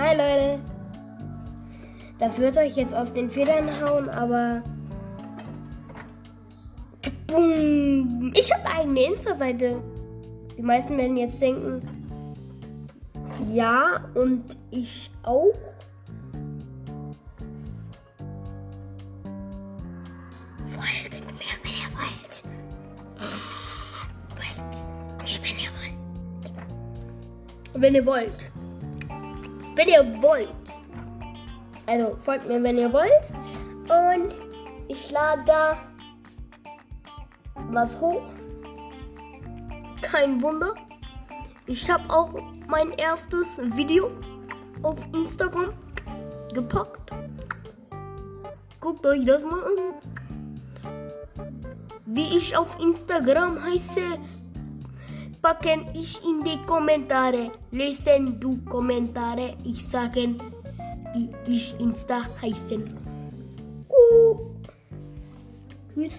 Hi Leute. Das wird euch jetzt aus den Federn hauen, aber. Ich habe eine Insta-Seite. Die meisten werden jetzt denken, ja, und ich auch. Folgt mir, wenn ihr wollt. Folgt mir, wenn ihr wollt. Wenn ihr wollt. Wenn ihr wollt. Also folgt mir, wenn ihr wollt. Und ich lade da was hoch. Kein Wunder. Ich habe auch mein erstes Video auf Instagram gepackt. Guckt euch das mal an. Wie ich auf Instagram heiße, packen ich in die Kommentare. Lesen du Kommentare. Ich sagen, wie ich Insta heißen. Uh. Tschüss.